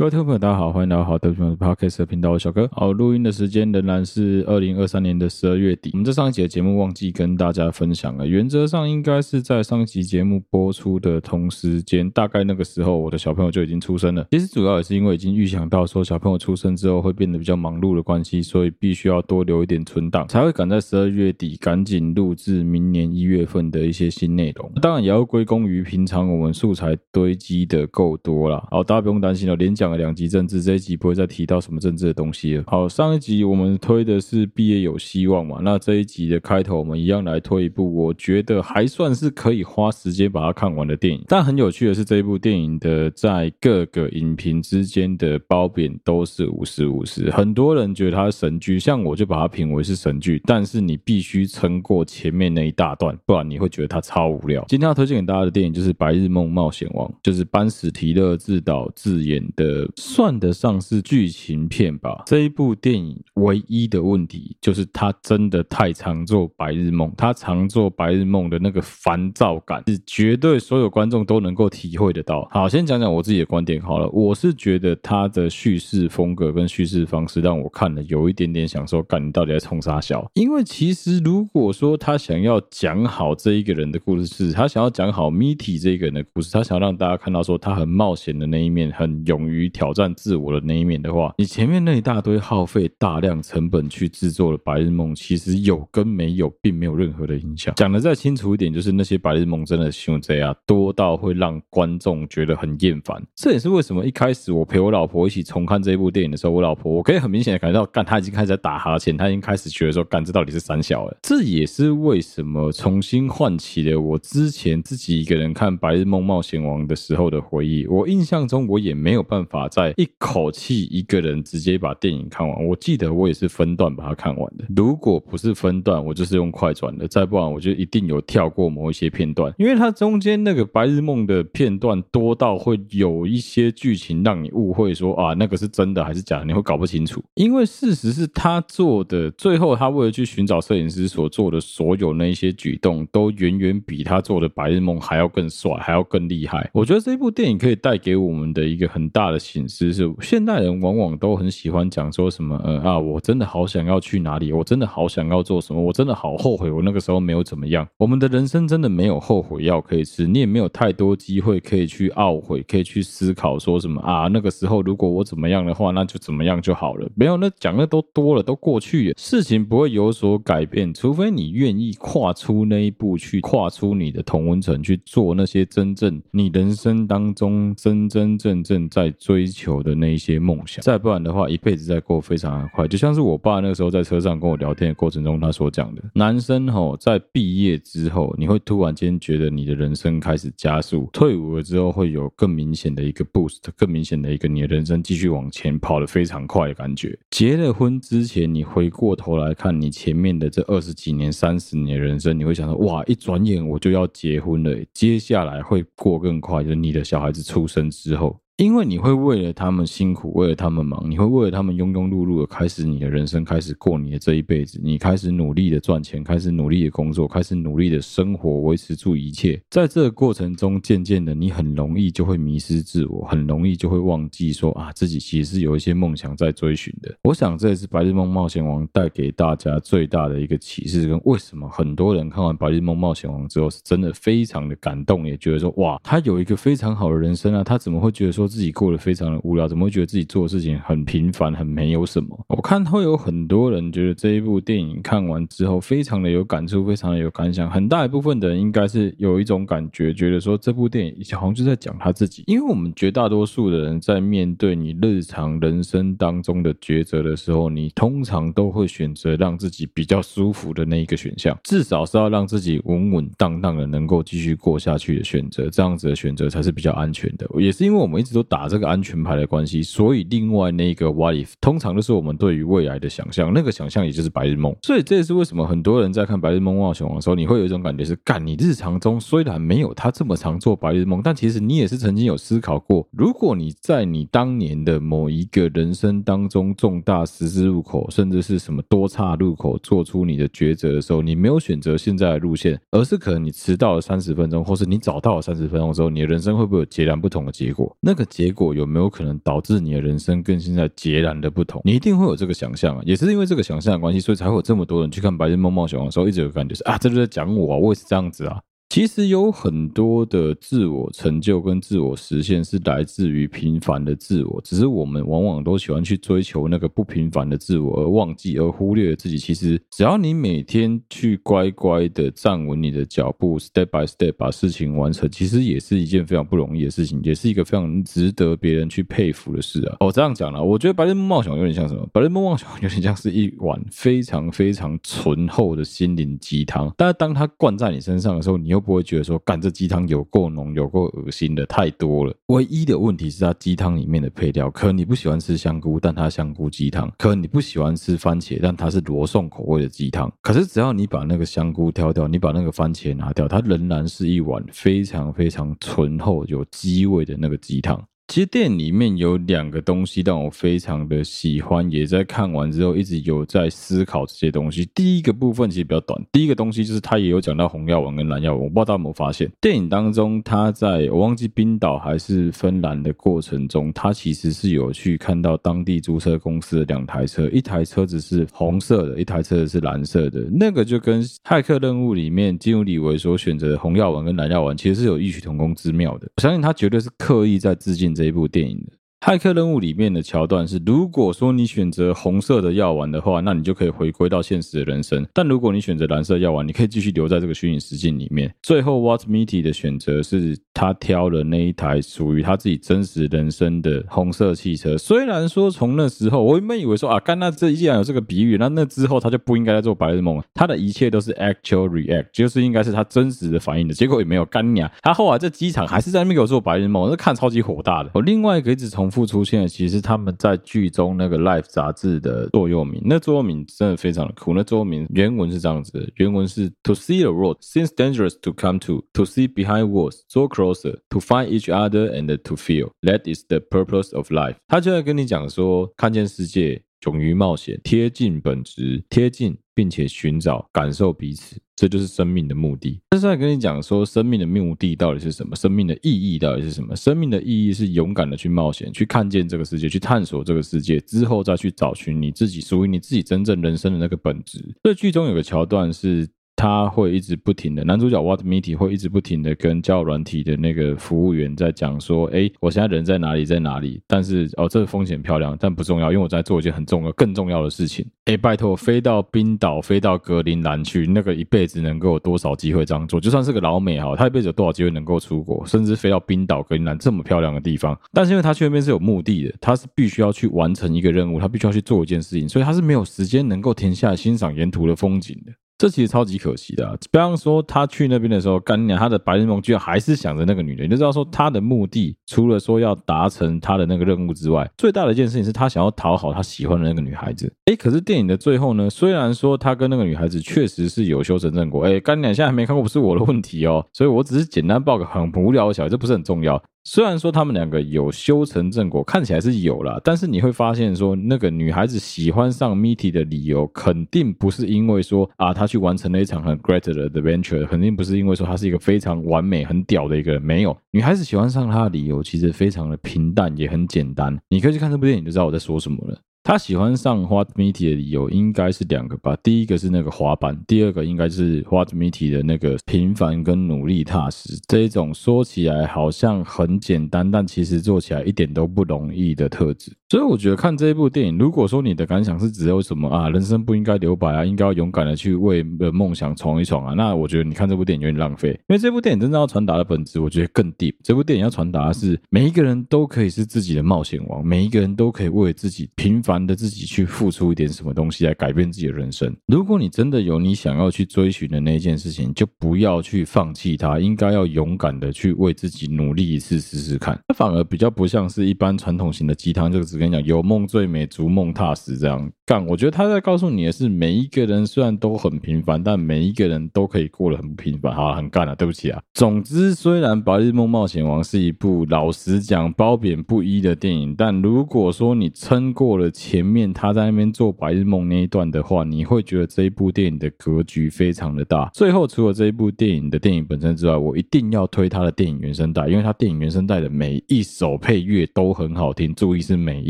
各位听众朋友，大家好，欢迎来到好的朋友 Podcast 的频道，我小哥。好，录音的时间仍然是二零二三年的十二月底。我们这上一集的节目忘记跟大家分享了，原则上应该是在上一集节目播出的同时间，大概那个时候我的小朋友就已经出生了。其实主要也是因为已经预想到说小朋友出生之后会变得比较忙碌的关系，所以必须要多留一点存档，才会赶在十二月底赶紧录制明年一月份的一些新内容。当然也要归功于平常我们素材堆积的够多了。好，大家不用担心了，连讲。两集政治，这一集不会再提到什么政治的东西了。好，上一集我们推的是毕业有希望嘛？那这一集的开头，我们一样来推一部我觉得还算是可以花时间把它看完的电影。但很有趣的是，这一部电影的在各个影评之间的褒贬都是五十五十。很多人觉得它是神剧，像我就把它评为是神剧。但是你必须撑过前面那一大段，不然你会觉得它超无聊。今天要推荐给大家的电影就是《白日梦冒险王》，就是班史提勒自导自演的。算得上是剧情片吧。这一部电影唯一的问题就是它真的太常做白日梦，它常做白日梦的那个烦躁感是绝对所有观众都能够体会得到。好，先讲讲我自己的观点好了。我是觉得它的叙事风格跟叙事方式让我看了有一点点想说，干你到底在冲啥小？因为其实如果说他想要讲好这一个人的故事，是他想要讲好 Mitty 这个人的故事，他想要让大家看到说他很冒险的那一面，很勇于。挑战自我的那一面的话，你前面那一大堆耗费大量成本去制作的白日梦，其实有跟没有并没有任何的影响。讲得再清楚一点，就是那些白日梦真的像这样多到会让观众觉得很厌烦。这也是为什么一开始我陪我老婆一起重看这部电影的时候，我老婆我可以很明显的感觉到，干她已经开始在打哈欠，她已经开始觉得说，干这到底是三小了。这也是为什么重新唤起了我之前自己一个人看《白日梦冒险王》的时候的回忆。我印象中我也没有办法。在一口气一个人直接把电影看完，我记得我也是分段把它看完的。如果不是分段，我就是用快转的；再不然，我就一定有跳过某一些片段，因为它中间那个白日梦的片段多到会有一些剧情让你误会说啊，那个是真的还是假的，你会搞不清楚。因为事实是他做的，最后他为了去寻找摄影师所做的所有那一些举动，都远远比他做的白日梦还要更帅，还要更厉害。我觉得这部电影可以带给我们的一个很大的形式是，现代人往往都很喜欢讲说什么，呃啊，我真的好想要去哪里，我真的好想要做什么，我真的好后悔我那个时候没有怎么样。我们的人生真的没有后悔药可以吃，你也没有太多机会可以去懊悔，可以去思考说什么啊，那个时候如果我怎么样的话，那就怎么样就好了。没有，那讲的都多了，都过去了，事情不会有所改变，除非你愿意跨出那一步，去跨出你的同温层，去做那些真正你人生当中真真正正在追追求的那一些梦想，再不然的话，一辈子在过非常的快。就像是我爸那个时候在车上跟我聊天的过程中，他所讲的，男生吼在毕业之后，你会突然间觉得你的人生开始加速，退伍了之后会有更明显的一个 boost，更明显的一个你的人生继续往前跑得非常快的感觉。结了婚之前，你回过头来看你前面的这二十几年、三十年人生，你会想说，哇，一转眼我就要结婚了，接下来会过更快，就是你的小孩子出生之后。因为你会为了他们辛苦，为了他们忙，你会为了他们庸庸碌碌的开始你的人生，开始过你的这一辈子。你开始努力的赚钱，开始努力的工作，开始努力的生活，维持住一切。在这个过程中，渐渐的，你很容易就会迷失自我，很容易就会忘记说啊，自己其实是有一些梦想在追寻的。我想这也是《白日梦冒险王》带给大家最大的一个启示，跟为什么很多人看完《白日梦冒险王》之后是真的非常的感动，也觉得说哇，他有一个非常好的人生啊，他怎么会觉得说？自己过得非常的无聊，怎么会觉得自己做事情很平凡，很没有什么？我看会有很多人觉得这一部电影看完之后非常的有感触，非常的有感想。很大一部分的人应该是有一种感觉，觉得说这部电影好像就在讲他自己。因为我们绝大多数的人在面对你日常人生当中的抉择的时候，你通常都会选择让自己比较舒服的那一个选项，至少是要让自己稳稳当当的能够继续过下去的选择，这样子的选择才是比较安全的。也是因为我们一直都。打这个安全牌的关系，所以另外那个 what if 通常都是我们对于未来的想象，那个想象也就是白日梦。所以这也是为什么很多人在看《白日梦冒险王》的时候，你会有一种感觉是：干，你日常中虽然没有他这么常做白日梦，但其实你也是曾经有思考过，如果你在你当年的某一个人生当中重大十字路口，甚至是什么多岔路口做出你的抉择的时候，你没有选择现在的路线，而是可能你迟到了三十分钟，或是你早到了三十分钟之后，你的人生会不会有截然不同的结果？那个。结果有没有可能导致你的人生跟现在截然的不同？你一定会有这个想象啊，也是因为这个想象的关系，所以才会有这么多人去看《白日梦冒险王》的时候，一直有感觉是啊，这就在讲我啊，我也是这样子啊。其实有很多的自我成就跟自我实现是来自于平凡的自我，只是我们往往都喜欢去追求那个不平凡的自我，而忘记而忽略自己。其实只要你每天去乖乖的站稳你的脚步，step by step 把事情完成，其实也是一件非常不容易的事情，也是一个非常值得别人去佩服的事啊。哦，这样讲了，我觉得《白日梦冒险》有点像什么？《白日梦冒险》有点像是一碗非常非常醇厚的心灵鸡汤，但是当它灌在你身上的时候，你又不会觉得说，干这鸡汤有够浓，有够恶心的，太多了。唯一的问题是它鸡汤里面的配料，可你不喜欢吃香菇，但它香菇鸡汤；可你不喜欢吃番茄，但它是罗宋口味的鸡汤。可是只要你把那个香菇挑掉，你把那个番茄拿掉，它仍然是一碗非常非常醇厚、有鸡味的那个鸡汤。其实电影里面有两个东西让我非常的喜欢，也在看完之后一直有在思考这些东西。第一个部分其实比较短，第一个东西就是他也有讲到红药丸跟蓝药丸，我不知道大家有没有发现，电影当中他在我忘记冰岛还是芬兰的过程中，他其实是有去看到当地租车公司的两台车，一台车子是红色的，一台车子是蓝色的，那个就跟骇客任务里面基努李维所选择的红药丸跟蓝药丸其实是有异曲同工之妙的。我相信他绝对是刻意在致敬这一部电影的。骇客任务里面的桥段是，如果说你选择红色的药丸的话，那你就可以回归到现实的人生；但如果你选择蓝色药丸，你可以继续留在这个虚拟实境里面。最后，What Mitty 的选择是他挑了那一台属于他自己真实人生的红色汽车。虽然说从那时候，我原本以为说啊，干那这既然有这个比喻，那那之后他就不应该再做白日梦了，他的一切都是 actual react，就是应该是他真实的反应的结果也没有干呀。他后来在机场还是在那边给我做白日梦，那看超级火大的。我另外一个一直从复出现的，其实他们在剧中那个《Life》杂志的座右铭，那座右铭真的非常的酷。那座右铭原文是这样子的：原文是 “To see the road seems dangerous to come to, to see behind walls, so closer, to find each other and to feel that is the purpose of life。”他就在跟你讲说，看见世界。勇于冒险，贴近本质，贴近并且寻找感受彼此，这就是生命的目的。这是在跟你讲说，生命的目的到底是什么？生命的意义到底是什么？生命的意义是勇敢的去冒险，去看见这个世界，去探索这个世界，之后再去找寻你自己属于你自己真正人生的那个本质。这剧中有个桥段是。他会一直不停的，男主角 Watmiti 会一直不停的跟交友软体的那个服务员在讲说，哎，我现在人在哪里，在哪里？但是哦，这个风险漂亮，但不重要，因为我在做一件很重要、更重要的事情。哎，拜托，飞到冰岛，飞到格陵兰去，那个一辈子能够有多少机会这样做？就算是个老美哈，他一辈子有多少机会能够出国，甚至飞到冰岛、格陵兰这么漂亮的地方？但是因为他去那边是有目的的，他是必须要去完成一个任务，他必须要去做一件事情，所以他是没有时间能够停下来欣赏沿途的风景的。这其实超级可惜的。比方说，他去那边的时候，干娘他的白日梦居然还是想着那个女人。你就知道说，他的目的除了说要达成他的那个任务之外，最大的一件事情是他想要讨好他喜欢的那个女孩子。诶，可是电影的最后呢，虽然说他跟那个女孩子确实是有修成正果，诶，干娘现在还没看过，不是我的问题哦。所以我只是简单报个很无聊的小，这不是很重要。虽然说他们两个有修成正果，看起来是有了，但是你会发现说，那个女孩子喜欢上 Mitty 的理由，肯定不是因为说啊，她去完成了一场很 great 的 adventure，肯定不是因为说她是一个非常完美、很屌的一个人。没有，女孩子喜欢上她的理由其实非常的平淡，也很简单。你可以去看这部电影，就知道我在说什么了。他喜欢上 Walt m e t i 的理由应该是两个吧，第一个是那个滑板，第二个应该是 Walt m e t i 的那个平凡跟努力踏实，这一种说起来好像很简单，但其实做起来一点都不容易的特质。所以我觉得看这一部电影，如果说你的感想是只有什么啊，人生不应该留白啊，应该要勇敢的去为了梦想闯一闯啊，那我觉得你看这部电影有点浪费，因为这部电影真正要传达的本质，我觉得更 deep。这部电影要传达的是每一个人都可以是自己的冒险王，每一个人都可以为自己平凡。的自己去付出一点什么东西来改变自己的人生。如果你真的有你想要去追寻的那一件事情，就不要去放弃它，应该要勇敢的去为自己努力一次试试看。它反而比较不像是一般传统型的鸡汤，就是跟你讲，有梦最美，逐梦踏实。这样干，我觉得他在告诉你的是，每一个人虽然都很平凡，但每一个人都可以过得很不平凡。好，很干了，对不起啊。总之，虽然《白日梦冒险王》是一部老实讲褒贬不一的电影，但如果说你撑过了前面他在那边做白日梦那一段的话，你会觉得这一部电影的格局非常的大。最后，除了这一部电影的电影本身之外，我一定要推他的电影原声带，因为他电影原声带的每一首配乐都很好听，注意是每一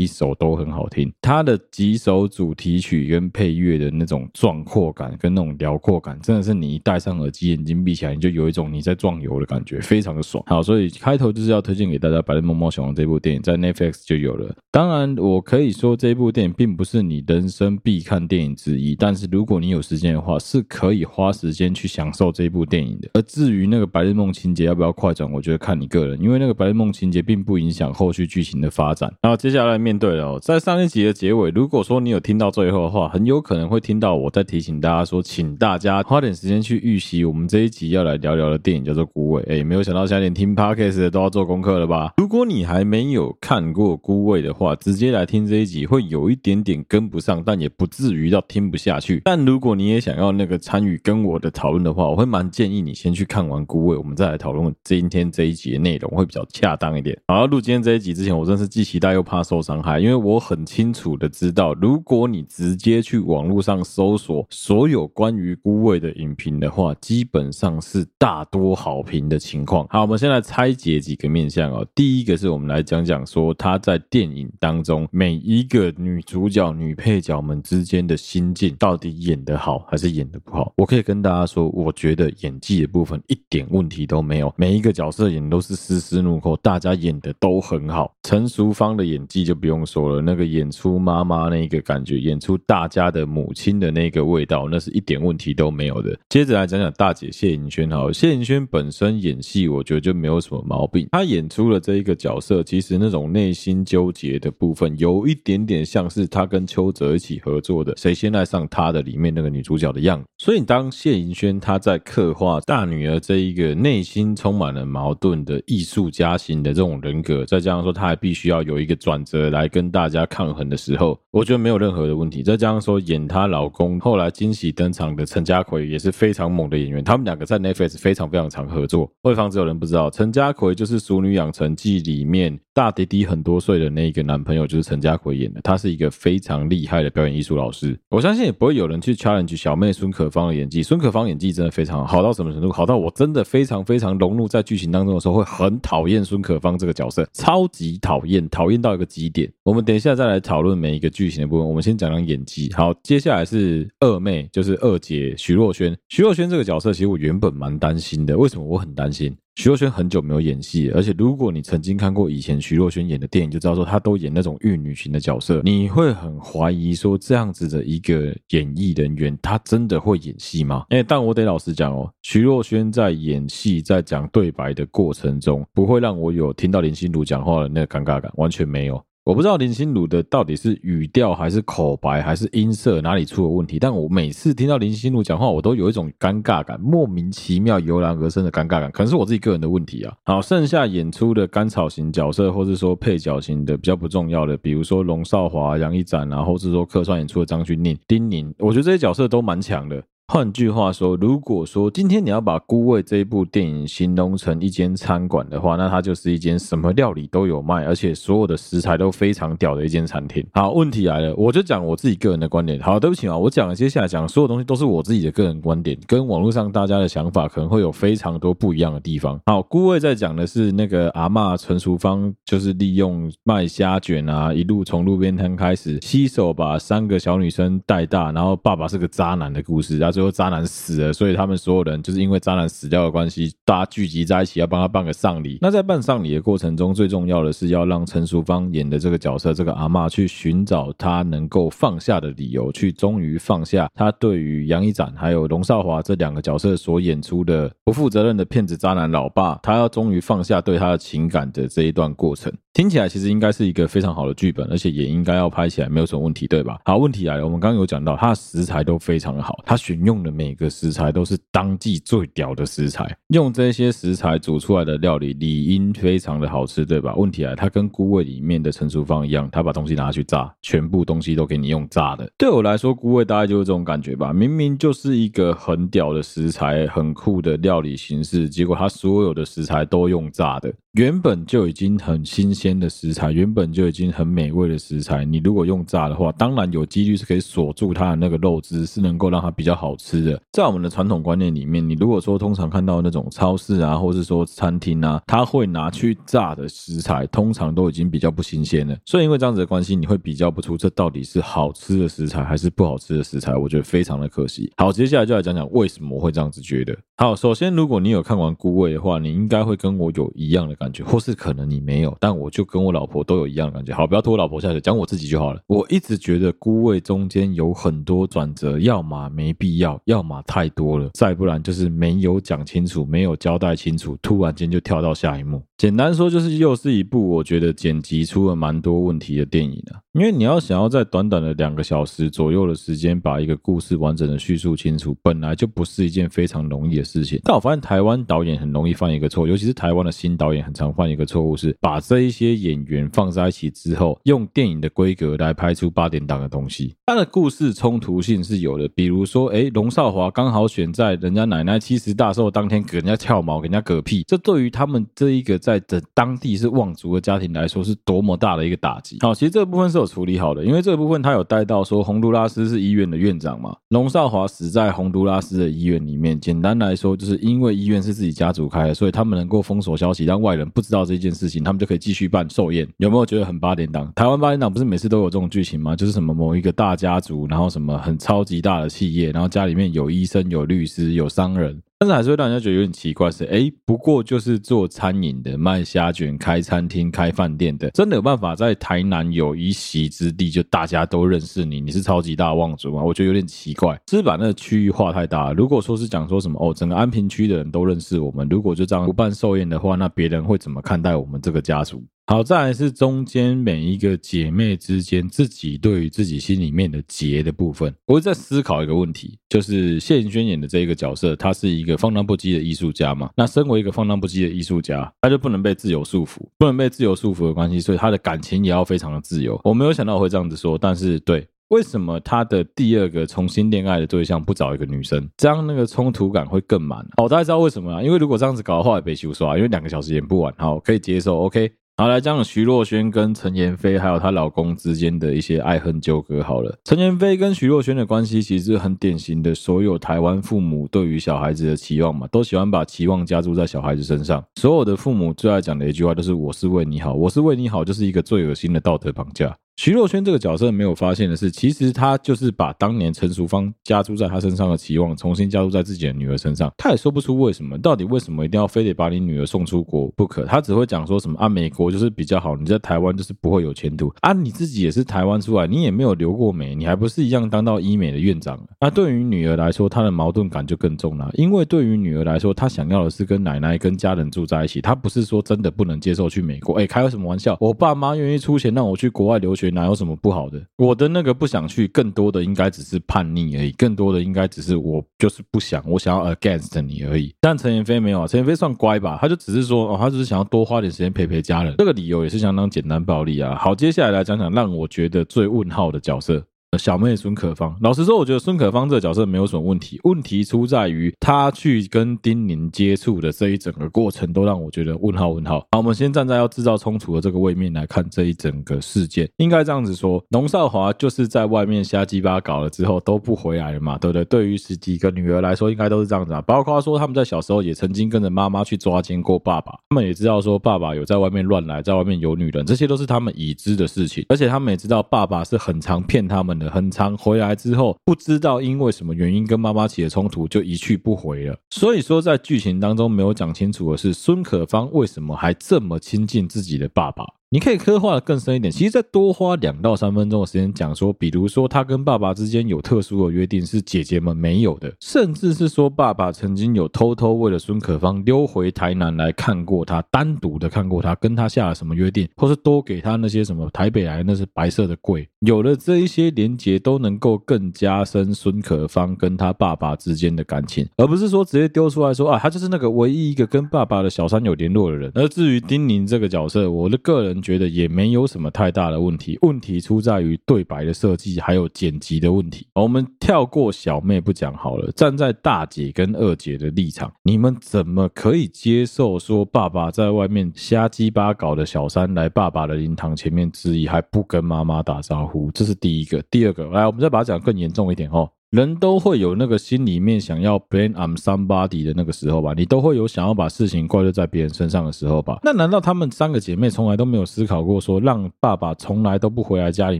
首都很好听。他的几首主题曲跟配乐的那种壮阔感跟那种辽阔感，真的是你一戴上耳机，眼睛闭起来，你就有一种你在壮游的感觉，非常的爽。好，所以开头就是要推荐给大家《白日梦冒险王》这部电影，在 Netflix 就有了。当然，我可以说这部电影并不是你人生必看电影之一，但是如果你有时间的话，是可以花时间去享受这部电影的。而至于那个白日梦情节要不要快转，我觉得看你个人，因为那个白日梦情节并不影响后续剧情的发展。然后接下来面对了，在上一集的结尾，如果说你有听到最后的话，很有可能会听到我在提醒大家说，请大家花点时间去预习我们这一集要来聊聊的电影叫做《孤味》。哎，没有想到现在连听 Podcast 都要做功课了吧？如果你还没有看过《孤味》的话，直接来听这一集会有一点点跟不上，但也不至于到听不下去。但如果你也想要那个参与跟我的讨论的话，我会蛮建议你先去看完《孤味》，我们再来讨论今天这一集的内容会比较恰当一点。好，录今天这一集之前，我真是既期待又怕受伤害，因为我很清楚的知道，如果你直接去网络上搜索所有关于《孤味》的影评的话，基本上是大多好评的情况。好，我们先来拆解几个面向哦。第一个是我们来讲讲说他在电影当中每一个女主角、女配角们之间的心境到底演得好还是演得不好。我可以跟大家说，我觉得演技的部分一点问题都没有，每一个角色演都是丝丝入扣，大家演的都很好。陈淑芳的演技就不用不用说了，那个演出妈妈那个感觉，演出大家的母亲的那个味道，那是一点问题都没有的。接着来讲讲大姐谢盈萱，好，谢盈萱本身演戏，我觉得就没有什么毛病。她演出了这一个角色，其实那种内心纠结的部分，有一点点像是她跟邱泽一起合作的《谁先爱上他》的里面那个女主角的样子。所以当谢盈萱她在刻画大女儿这一个内心充满了矛盾的艺术家型的这种人格，再加上说她还必须要有一个转折来跟大家抗衡的时候，我觉得没有任何的问题。再加上说演她老公后来惊喜登场的陈家奎也是非常猛的演员，他们两个在 Netflix 非常非常常合作。为防止有人不知道，陈家奎就是《熟女养成记》里面大弟弟很多岁的那一个男朋友，就是陈家奎演的。他是一个非常厉害的表演艺术老师。我相信也不会有人去 challenge 小妹孙可芳的演技。孙可芳演技真的非常好，好到什么程度？好到我真的非常非常融入在剧情当中的时候，会很讨厌孙可芳这个角色，超级讨厌，讨厌到一个极点。我们等一下再来讨论每一个剧情的部分。我们先讲讲演技。好，接下来是二妹，就是二姐徐若瑄。徐若瑄这个角色，其实我原本蛮担心的。为什么我很担心？徐若瑄很久没有演戏，而且如果你曾经看过以前徐若瑄演的电影，就知道说她都演那种玉女型的角色，你会很怀疑说这样子的一个演艺人员，她真的会演戏吗？哎，但我得老实讲哦，徐若瑄在演戏，在讲对白的过程中，不会让我有听到林心如讲话的那个尴尬感，完全没有。我不知道林心如的到底是语调还是口白还是音色哪里出了问题，但我每次听到林心如讲话，我都有一种尴尬感，莫名其妙油然而生的尴尬感，可能是我自己个人的问题啊。好，剩下演出的甘草型角色，或是说配角型的比较不重要的，比如说龙少华、杨一展啊，或是说客串演出的张钧甯、丁宁，我觉得这些角色都蛮强的。换句话说，如果说今天你要把《孤味》这一部电影形容成一间餐馆的话，那它就是一间什么料理都有卖，而且所有的食材都非常屌的一间餐厅。好，问题来了，我就讲我自己个人的观点。好，对不起啊，我讲接下来讲所有东西都是我自己的个人观点，跟网络上大家的想法可能会有非常多不一样的地方。好，《孤味》在讲的是那个阿嬷陈淑芳，就是利用卖虾卷啊，一路从路边摊开始，携手把三个小女生带大，然后爸爸是个渣男的故事，然后最后渣男死了，所以他们所有人就是因为渣男死掉的关系，大家聚集在一起要帮他办个丧礼。那在办丧礼的过程中，最重要的是要让陈淑芳演的这个角色，这个阿嬷去寻找她能够放下的理由，去终于放下她对于杨一展还有龙少华这两个角色所演出的不负责任的骗子渣男老爸，他要终于放下对他的情感的这一段过程。听起来其实应该是一个非常好的剧本，而且也应该要拍起来没有什么问题，对吧？好，问题来了，我们刚刚有讲到，它的食材都非常的好，它选用用的每个食材都是当季最屌的食材，用这些食材煮出来的料理理应非常的好吃，对吧？问题来，它跟菇味里面的陈淑芳一样，他把东西拿去炸，全部东西都给你用炸的。对我来说，菇味大概就是这种感觉吧。明明就是一个很屌的食材，很酷的料理形式，结果它所有的食材都用炸的。原本就已经很新鲜的食材，原本就已经很美味的食材，你如果用炸的话，当然有几率是可以锁住它的那个肉汁，是能够让它比较好好吃的。在我们的传统观念里面，你如果说通常看到那种超市啊，或是说餐厅啊，他会拿去炸的食材，通常都已经比较不新鲜了。所以因为这样子的关系，你会比较不出这到底是好吃的食材还是不好吃的食材，我觉得非常的可惜。好，接下来就来讲讲为什么我会这样子觉得。好，首先如果你有看完《菇味》的话，你应该会跟我有一样的感觉，或是可能你没有，但我就跟我老婆都有一样的感觉。好，不要拖我老婆下去，讲我自己就好了。我一直觉得《菇味》中间有很多转折，要么没必要，要要么太多了，再不然就是没有讲清楚，没有交代清楚，突然间就跳到下一幕。简单说，就是又是一部我觉得剪辑出了蛮多问题的电影啊。因为你要想要在短短的两个小时左右的时间把一个故事完整的叙述清楚，本来就不是一件非常容易的事情。但我发现台湾导演很容易犯一个错，尤其是台湾的新导演很常犯一个错误，是把这一些演员放在一起之后，用电影的规格来拍出八点档的东西。他的故事冲突性是有的，比如说，哎，龙少华刚好选在人家奶奶七十大寿当天给人家跳毛，给人家嗝屁，这对于他们这一个在的当地是望族的家庭来说，是多么大的一个打击。好，其实这个部分是有。处理好的，因为这个部分他有带到说，洪都拉斯是医院的院长嘛，龙少华死在洪都拉斯的医院里面。简单来说，就是因为医院是自己家族开的，所以他们能够封锁消息，让外人不知道这件事情，他们就可以继续办寿宴。有没有觉得很八点档？台湾八点档不是每次都有这种剧情吗？就是什么某一个大家族，然后什么很超级大的企业，然后家家里面有医生、有律师、有商人。但是还是会让人家觉得有点奇怪，是哎，不过就是做餐饮的、卖虾卷、开餐厅、开饭店的，真的有办法在台南有一席之地，就大家都认识你，你是超级大望族吗？我觉得有点奇怪，是不是把那个区域画太大了？如果说是讲说什么哦，整个安平区的人都认识我们，如果就这样不办寿宴的话，那别人会怎么看待我们这个家族？好，再来是中间每一个姐妹之间自己对于自己心里面的结的部分，我会在思考一个问题，就是谢盈萱演的这个角色，他是一个放荡不羁的艺术家嘛？那身为一个放荡不羁的艺术家，他就不能被自由束缚，不能被自由束缚的关系，所以他的感情也要非常的自由。我没有想到我会这样子说，但是对，为什么他的第二个重新恋爱的对象不找一个女生，这样那个冲突感会更满？好，大家知道为什么啊？因为如果这样子搞的话，也被修刷，因为两个小时演不完，好，可以接受，OK。好，来讲徐若瑄跟陈妍霏还有她老公之间的一些爱恨纠葛。好了，陈妍霏跟徐若瑄的关系其实是很典型的，所有台湾父母对于小孩子的期望嘛，都喜欢把期望加注在小孩子身上。所有的父母最爱讲的一句话就是“我是为你好，我是为你好”，就是一个最恶心的道德绑架。徐若瑄这个角色没有发现的是，其实她就是把当年陈淑芳加注在她身上的期望，重新加注在自己的女儿身上。她也说不出为什么，到底为什么一定要非得把你女儿送出国不可？她只会讲说什么啊，美国就是比较好，你在台湾就是不会有前途啊。你自己也是台湾出来，你也没有留过美，你还不是一样当到医美的院长？那对于女儿来说，她的矛盾感就更重了，因为对于女儿来说，她想要的是跟奶奶、跟家人住在一起，她不是说真的不能接受去美国。哎，开个什么玩笑？我爸妈愿意出钱让我去国外留学。哪有什么不好的？我的那个不想去，更多的应该只是叛逆而已，更多的应该只是我就是不想，我想要 against 你而已。但陈妍霏没有，陈妍霏算乖吧，他就只是说哦，他只是想要多花点时间陪陪家人，这个理由也是相当简单暴力啊。好，接下来来讲讲让我觉得最问号的角色。小妹孙可芳，老实说，我觉得孙可芳这个角色没有什么问题，问题出在于她去跟丁宁接触的这一整个过程，都让我觉得问号问号。好，我们先站在要制造冲突的这个位面来看这一整个事件，应该这样子说，龙少华就是在外面瞎鸡巴搞了之后都不回来了嘛，对不对？对于十几个女儿来说，应该都是这样子啊。包括说他们在小时候也曾经跟着妈妈去抓奸过爸爸，他们也知道说爸爸有在外面乱来，在外面有女人，这些都是他们已知的事情，而且他们也知道爸爸是很常骗他们很长回来之后，不知道因为什么原因跟妈妈起了冲突，就一去不回了。所以说，在剧情当中没有讲清楚的是，孙可芳为什么还这么亲近自己的爸爸？你可以刻画的更深一点，其实再多花两到三分钟的时间讲说，比如说他跟爸爸之间有特殊的约定是姐姐们没有的，甚至是说爸爸曾经有偷偷为了孙可芳溜回台南来看过他，单独的看过他，跟他下了什么约定，或是多给他那些什么台北来那是白色的柜，有了这一些连结，都能够更加深孙可芳跟他爸爸之间的感情，而不是说直接丢出来说啊，他就是那个唯一一个跟爸爸的小三有联络的人。而至于丁宁这个角色，我的个人。觉得也没有什么太大的问题，问题出在于对白的设计还有剪辑的问题。我们跳过小妹不讲好了，站在大姐跟二姐的立场，你们怎么可以接受说爸爸在外面瞎鸡巴搞的小三来爸爸的灵堂前面质疑，还不跟妈妈打招呼？这是第一个。第二个，来，我们再把它讲更严重一点哦。人都会有那个心里面想要 blame on somebody 的那个时候吧，你都会有想要把事情怪罪在别人身上的时候吧？那难道他们三个姐妹从来都没有思考过说，让爸爸从来都不回来家里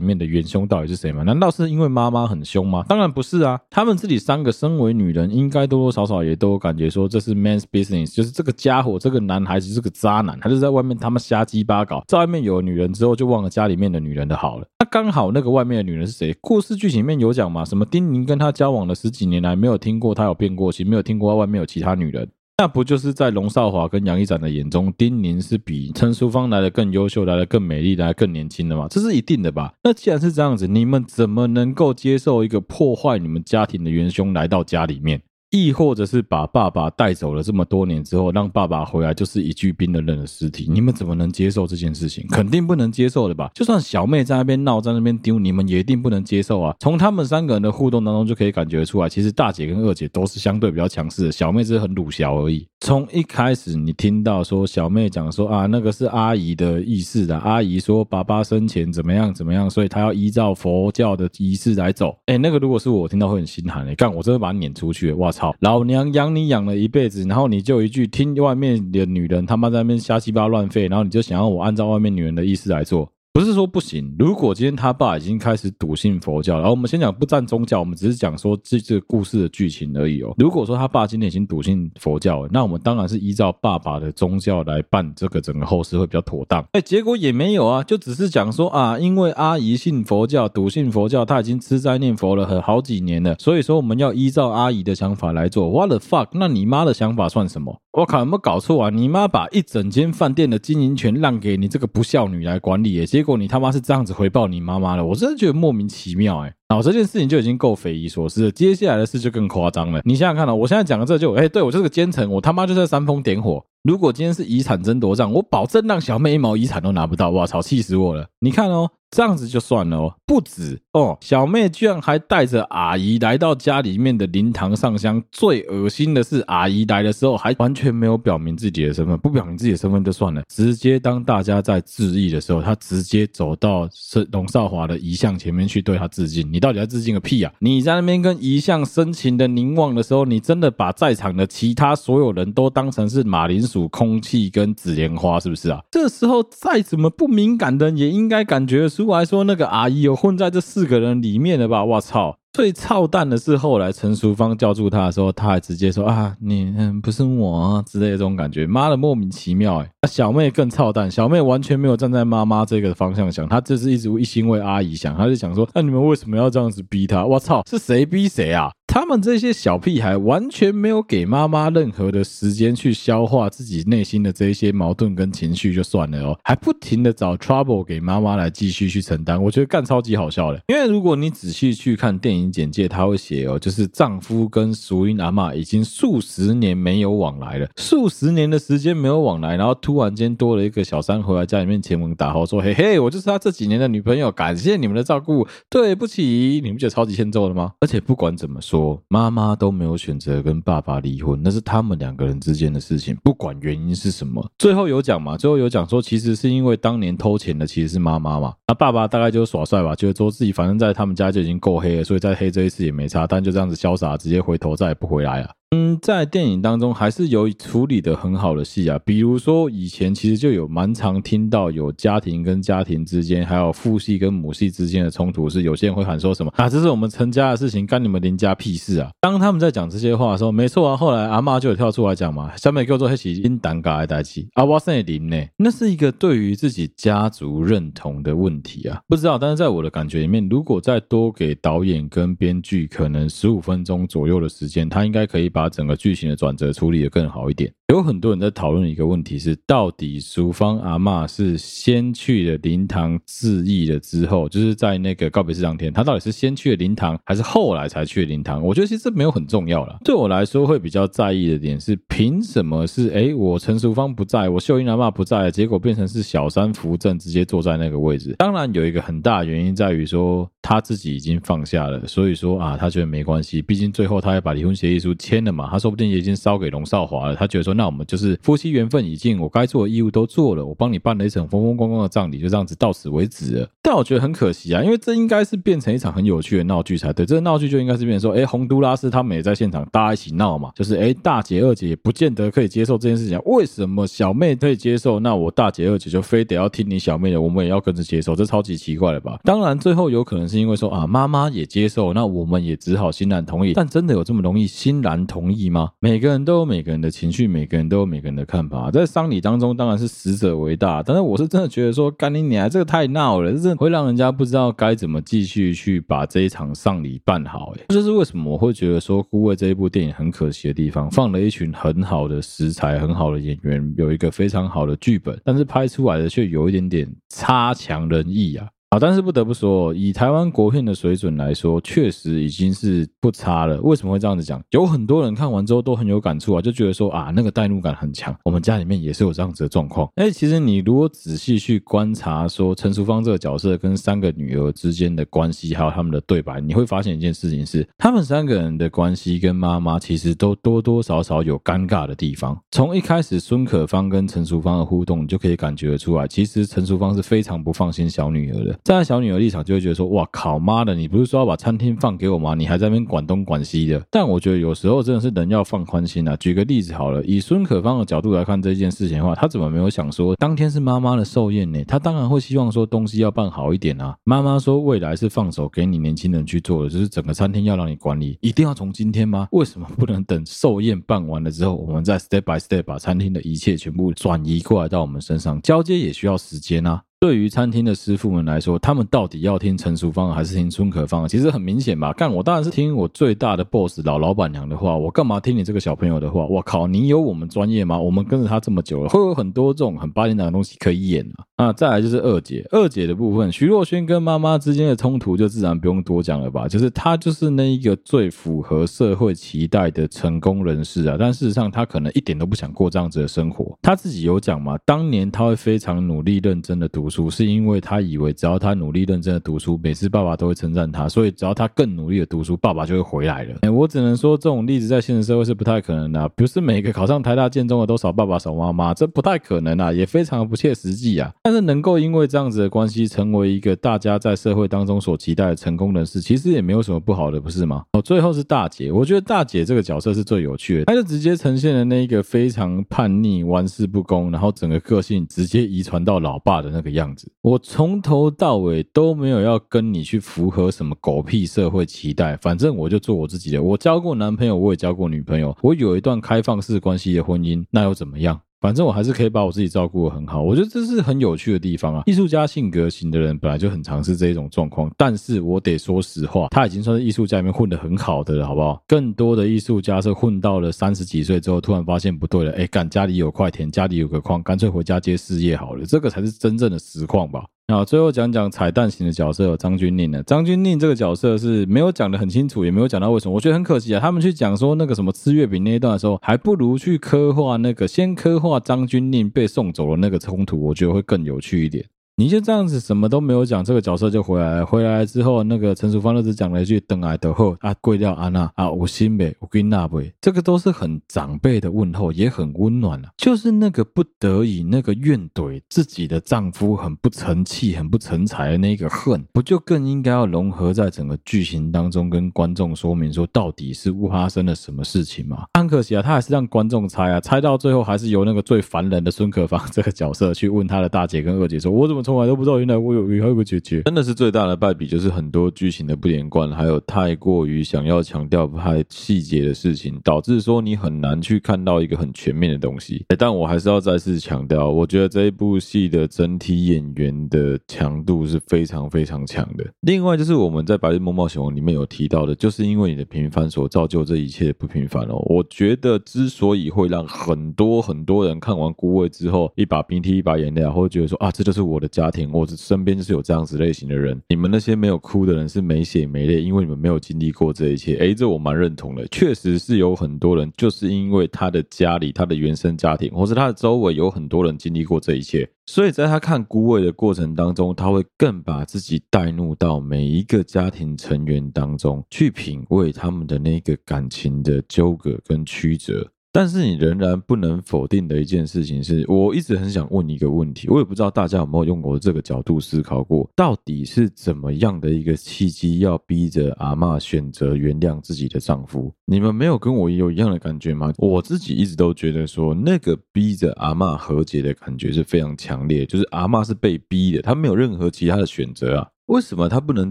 面的元凶到底是谁吗？难道是因为妈妈很凶吗？当然不是啊！他们自己三个身为女人，应该多多少少也都感觉说，这是 man's business，就是这个家伙，这个男孩子，是个渣男，他就在外面他妈瞎鸡巴搞，在外面有了女人之后，就忘了家里面的女人的好了。那刚好那个外面的女人是谁？故事剧情里面有讲嘛？什么丁宁跟他交往了十几年来，没有听过他有变过心，没有听过他外面有其他女人，那不就是在龙少华跟杨一展的眼中，丁宁是比陈淑芳来的更优秀，来的更美丽，来的更年轻的吗？这是一定的吧？那既然是这样子，你们怎么能够接受一个破坏你们家庭的元凶来到家里面？亦或者是把爸爸带走了这么多年之后，让爸爸回来就是一具冰冷冷的尸体，你们怎么能接受这件事情？肯定不能接受的吧？就算小妹在那边闹，在那边丢，你们也一定不能接受啊！从他们三个人的互动当中就可以感觉出来，其实大姐跟二姐都是相对比较强势的，小妹只是很鲁小而已。从一开始你听到说小妹讲说啊，那个是阿姨的意思的，阿姨说爸爸生前怎么样怎么样，所以她要依照佛教的仪式来走。哎，那个如果是我听到会很心寒哎，干我真的把他撵出去，哇操！好，老娘养你养了一辈子，然后你就一句听外面的女人他妈在那边瞎鸡巴乱吠，然后你就想要我按照外面女人的意思来做。不是说不行，如果今天他爸已经开始笃信佛教，然后我们先讲不占宗教，我们只是讲说这这故事的剧情而已哦。如果说他爸今天已经笃信佛教了，那我们当然是依照爸爸的宗教来办这个整个后事会比较妥当。哎，结果也没有啊，就只是讲说啊，因为阿姨信佛教，笃信佛教，他已经吃斋念佛了很好几年了，所以说我们要依照阿姨的想法来做。What the fuck？那你妈的想法算什么？我靠，有没有搞错啊？你妈把一整间饭店的经营权让给你这个不孝女来管理，结果你他妈是这样子回报你妈妈的，我真的觉得莫名其妙哎。然后这件事情就已经够匪夷所思了，接下来的事就更夸张了。你想想看哦，我现在讲的这就哎，对我就是个奸臣，我他妈就在煽风点火。如果今天是遗产争夺战，我保证让小妹一毛遗产都拿不到。哇操，气死我了！你看哦。这样子就算了哦，不止哦，小妹居然还带着阿姨来到家里面的灵堂上香。最恶心的是，阿姨来的时候还完全没有表明自己的身份，不表明自己的身份就算了，直接当大家在致意的时候，她直接走到是龙少华的遗像前面去对他致敬。你到底在致敬个屁啊？你在那边跟遗像深情的凝望的时候，你真的把在场的其他所有人都当成是马铃薯、空气跟紫莲花，是不是啊？这时候再怎么不敏感的也应该感觉出。来说那个阿姨有混在这四个人里面了吧？我操！最操蛋的是后来陈淑芳叫住他的时候，他还直接说啊，你嗯不是我啊之类的这种感觉，妈的莫名其妙哎！小妹更操蛋，小妹完全没有站在妈妈这个方向想，她就是一直一心为阿姨想，她就想说，那、你们为什么要这样子逼她？我操，是谁逼谁啊？他们这些小屁孩完全没有给妈妈任何的时间去消化自己内心的这一些矛盾跟情绪就算了哦，还不停的找 trouble 给妈妈来继续去承担，我觉得干超级好笑的。因为如果你仔细去看电影简介，他会写哦，就是丈夫跟淑英阿嬷已经数十年没有往来了，数十年的时间没有往来，然后突然间多了一个小三回来家里面前门打后说，嘿嘿，我就是他这几年的女朋友，感谢你们的照顾，对不起，你们觉得超级欠揍的吗？而且不管怎么说。妈妈都没有选择跟爸爸离婚，那是他们两个人之间的事情，不管原因是什么。最后有讲嘛？最后有讲说，其实是因为当年偷钱的其实是妈妈嘛。那爸爸大概就是耍帅吧，觉得说自己反正在他们家就已经够黑了，所以再黑这一次也没差，但就这样子潇洒，直接回头再也不回来了。嗯，在电影当中还是有处理的很好的戏啊，比如说以前其实就有蛮常听到有家庭跟家庭之间，还有父系跟母系之间的冲突，是有些人会喊说什么啊，这是我们陈家的事情，干你们邻家屁事啊！当他们在讲这些话的时候，没错啊，后来阿妈就有跳出来讲嘛，小美给我做黑棋，因胆嘎来代起，阿瓦森林呢，那是一个对于自己家族认同的问题啊，不知道，但是在我的感觉里面，如果再多给导演跟编剧可能十五分钟左右的时间，他应该可以把把整个剧情的转折处理的更好一点。有很多人在讨论一个问题是，到底淑芳阿嬷是先去了灵堂致意了之后，就是在那个告别式当天，他到底是先去了灵堂，还是后来才去了灵堂？我觉得其实没有很重要了。对我来说，会比较在意的点是，凭什么是哎，我陈淑芳不在，我秀英阿嬷不在，结果变成是小三扶正直接坐在那个位置？当然有一个很大的原因在于说，他自己已经放下了，所以说啊，他觉得没关系，毕竟最后他也把离婚协议书签了嘛，他说不定也已经烧给龙少华了，他觉得说那。我们就是夫妻缘分已尽，我该做的义务都做了，我帮你办了一场风风光光的葬礼，就这样子到此为止了。但我觉得很可惜啊，因为这应该是变成一场很有趣的闹剧才对。这个闹剧就应该是变成说，哎，洪都拉斯他们也在现场，大家一起闹嘛。就是哎，大姐二姐也不见得可以接受这件事情，为什么小妹可以接受，那我大姐二姐就非得要听你小妹的，我们也要跟着接受，这超级奇怪了吧？当然，最后有可能是因为说啊，妈妈也接受，那我们也只好欣然同意。但真的有这么容易欣然同同意吗？每个人都有每个人的情绪，每个人都有每个人的。看法，在丧礼当中，当然是死者为大。但是我是真的觉得说，干你娘，这个太闹了，这会让人家不知道该怎么继续去把这一场丧礼办好。哎，这就是为什么我会觉得说，《孤味》这一部电影很可惜的地方，放了一群很好的食材、很好的演员，有一个非常好的剧本，但是拍出来的却有一点点差强人意啊。好，但是不得不说，以台湾国片的水准来说，确实已经是不差了。为什么会这样子讲？有很多人看完之后都很有感触啊，就觉得说啊，那个代入感很强。我们家里面也是有这样子的状况。哎，其实你如果仔细去观察，说陈淑芳这个角色跟三个女儿之间的关系，还有他们的对白，你会发现一件事情是，他们三个人的关系跟妈妈其实都多多少少有尴尬的地方。从一开始孙可芳跟陈淑芳的互动，你就可以感觉得出来，其实陈淑芳是非常不放心小女儿的。站在小女儿立场，就会觉得说：“哇靠妈的，你不是说要把餐厅放给我吗？你还在那边管东管西的。”但我觉得有时候真的是人要放宽心啊。举个例子好了，以孙可芳的角度来看这件事情的话，他怎么没有想说，当天是妈妈的寿宴呢？他当然会希望说东西要办好一点啊。妈妈说未来是放手给你年轻人去做的，就是整个餐厅要让你管理，一定要从今天吗？为什么不能等寿宴办完了之后，我们再 step by step 把餐厅的一切全部转移过来到我们身上？交接也需要时间啊。对于餐厅的师傅们来说，他们到底要听陈淑芳还是听孙可芳？其实很明显吧，干我当然是听我最大的 boss 老老板娘的话，我干嘛听你这个小朋友的话？我靠，你有我们专业吗？我们跟着他这么久了，会有很多这种很八点档的东西可以演啊。啊，再来就是二姐，二姐的部分，徐若瑄跟妈妈之间的冲突就自然不用多讲了吧？就是她就是那一个最符合社会期待的成功人士啊，但事实上她可能一点都不想过这样子的生活。她自己有讲嘛，当年她会非常努力认真的读书，是因为他以为只要他努力认真的读书，每次爸爸都会称赞他，所以只要他更努力的读书，爸爸就会回来了。哎，我只能说这种例子在现实社会是不太可能的，不是每个考上台大建中的都少爸爸少妈妈，这不太可能啊，也非常不切实际啊。但是能够因为这样子的关系，成为一个大家在社会当中所期待的成功人士，其实也没有什么不好的，不是吗？哦，最后是大姐，我觉得大姐这个角色是最有趣的，她就直接呈现了那一个非常叛逆、玩世不恭，然后整个个性直接遗传到老爸的那个样样子。我从头到尾都没有要跟你去符合什么狗屁社会期待，反正我就做我自己的。我交过男朋友，我也交过女朋友，我有一段开放式关系的婚姻，那又怎么样？反正我还是可以把我自己照顾的很好，我觉得这是很有趣的地方啊。艺术家性格型的人本来就很尝试这一种状况，但是我得说实话，他已经算是艺术家里面混得很好的了，好不好？更多的艺术家是混到了三十几岁之后，突然发现不对了，哎，干家里有块田，家里有个矿，干脆回家接事业好了，这个才是真正的实况吧。那，最后讲讲彩蛋型的角色张钧甯的。张钧甯这个角色是没有讲的很清楚，也没有讲到为什么，我觉得很可惜啊。他们去讲说那个什么吃月饼那一段的时候，还不如去刻画那个先刻画张钧甯被送走了那个冲突，我觉得会更有趣一点。你就这样子什么都没有讲，这个角色就回来了。回来之后，那个陈淑芳就只讲了一句“等来的后啊，跪掉安娜啊，我心呗，我跟那呗”，这个都是很长辈的问候，也很温暖啊。就是那个不得已，那个怨怼自己的丈夫很不成器、很不成才的那个恨，不就更应该要融合在整个剧情当中，跟观众说明说到底是发生了什么事情吗？很可惜啊，他还是让观众猜啊，猜到最后还是由那个最烦人的孙可芳这个角色去问他的大姐跟二姐说：“我怎么从来都不知道原来我有有一个姐姐？”真的是最大的败笔，就是很多剧情的不连贯，还有太过于想要强调拍细节的事情，导致说你很难去看到一个很全面的东西。但我还是要再次强调，我觉得这一部戏的整体演员的强度是非常非常强的。另外就是我们在《白日梦冒险王》里面有提到的，就是因为你的平凡所造就这一切不平凡哦。我觉得之所以会让很多很多人看完《孤味》之后一把鼻涕一把眼泪，或者觉得说啊，这就是我的家庭，我身边就是有这样子类型的人。你们那些没有哭的人是没血没泪，因为你们没有经历过这一切。诶，这我蛮认同的，确实是有很多人就是因为他的家里、他的原生家庭，或是他的周围有很多人经历过这一切，所以在他看《孤味》的过程当中，他会更把自己带入到每一个家庭成员当中去品味他们的那个感情的纠葛跟曲折。但是你仍然不能否定的一件事情是，我一直很想问一个问题，我也不知道大家有没有用过这个角度思考过，到底是怎么样的一个契机，要逼着阿嬷选择原谅自己的丈夫？你们没有跟我有一样的感觉吗？我自己一直都觉得说，那个逼着阿嬷和解的感觉是非常强烈，就是阿嬷是被逼的，她没有任何其他的选择啊。为什么她不能